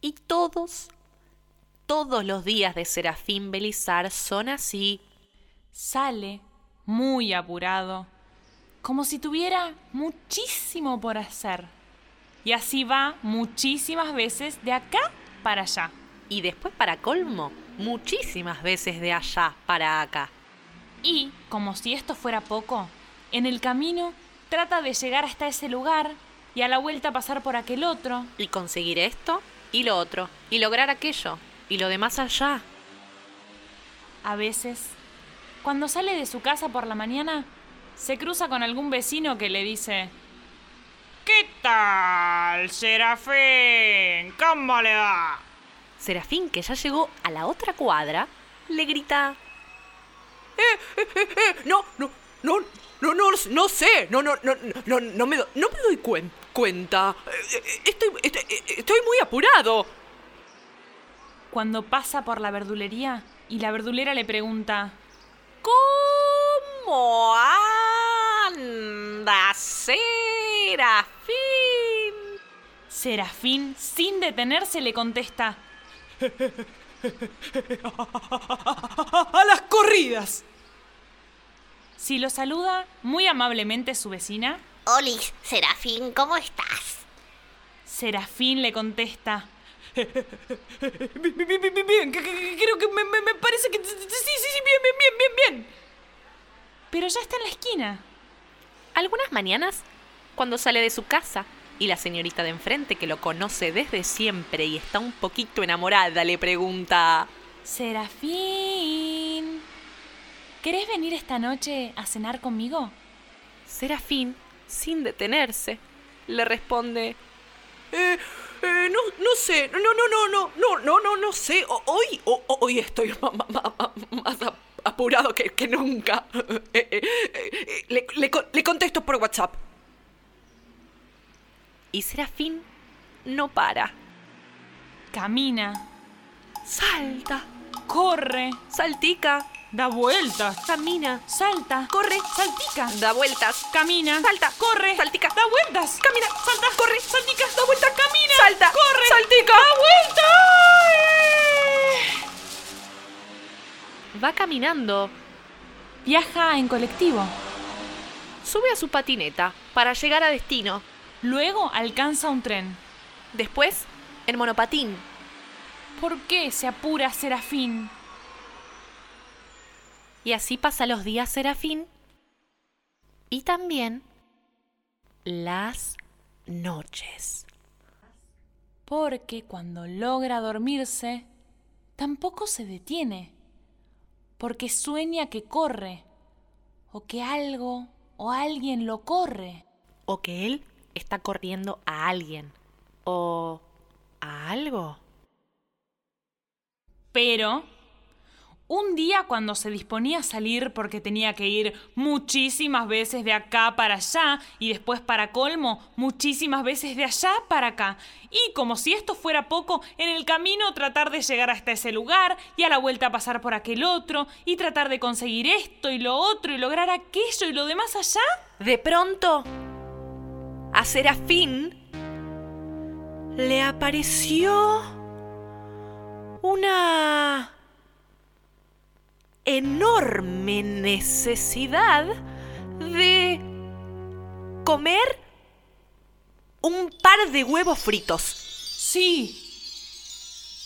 Y todos, todos los días de Serafín Belizar son así. Sale muy apurado, como si tuviera muchísimo por hacer. Y así va muchísimas veces de acá para allá. Y después para colmo, muchísimas veces de allá para acá. Y, como si esto fuera poco, en el camino trata de llegar hasta ese lugar y a la vuelta pasar por aquel otro. Y conseguir esto y lo otro. Y lograr aquello. Y lo demás allá. A veces, cuando sale de su casa por la mañana, se cruza con algún vecino que le dice, ¿Qué tal, Serafín? ¿Cómo le va? Serafín, que ya llegó a la otra cuadra, le grita... Eh, eh, eh, eh, no, no, no, no, no, no sé, no, no, no, no, no me, no me doy cuen- cuenta. Eh, eh, Estoy, estoy, estoy muy apurado. Cuando pasa por la verdulería y la verdulera le pregunta, ¿Cómo anda, Serafín? Serafín, sin detenerse, le contesta, A las corridas. si lo saluda muy amablemente su vecina, Olis, Serafín, ¿cómo estás? Serafín le contesta, Bien, bien, bien, bien, creo que me, me- me parece que... Sí, sí, sí, bien, bien, bien, bien, bien. pero ya está en la esquina. Algunas mañanas, cuando sale de su casa y la señorita de enfrente, que lo conoce desde siempre y está un poquito enamorada, le pregunta... Serafín, ¿querés venir esta noche a cenar conmigo? Serafín, sin detenerse, le responde... Eh, eh, no, no sé, no, no, no, no, no, no, no, no sé. O- Hoy, hoy estoy más ap- apurado que, que nunca. Eh, eh, eh, le, le contesto por WhatsApp. Y Serafín no para. Camina, Salta, corre, saltica, da vueltas, camina, salta, corre, saltica, da vueltas, camina, Salta, corre, saltica, da vueltas, camina, salta, corre, saltica, da vueltas, camina, salta, corre, saltica. da vueltas. Va caminando, Viaja en colectivo. sube a su patineta para llegar a destino. Luego alcanza un tren. Después, en monopatín. ¿Por qué se apura Serafín? Y así pasa los días Serafín. Y también las noches. Porque cuando logra dormirse, tampoco se detiene. Porque sueña que corre. O que algo o alguien lo corre. O que él está corriendo a alguien. O a algo. Pero un día cuando se disponía a salir porque tenía que ir muchísimas veces de acá para allá y después para colmo muchísimas veces de allá para acá. Y como si esto fuera poco, en el camino tratar de llegar hasta ese lugar y a la vuelta pasar por aquel otro y tratar de conseguir esto y lo otro y lograr aquello y lo demás allá. De pronto, a Serafín le apareció una enorme necesidad de comer un par de huevos fritos. Sí.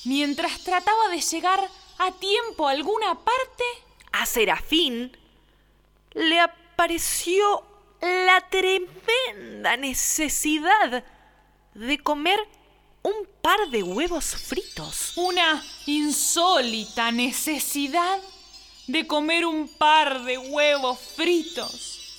Mientras trataba de llegar a tiempo a alguna parte, A Serafín le apareció la tremenda necesidad de comer un par de huevos fritos. una insólita necesidad de comer un par de huevos fritos.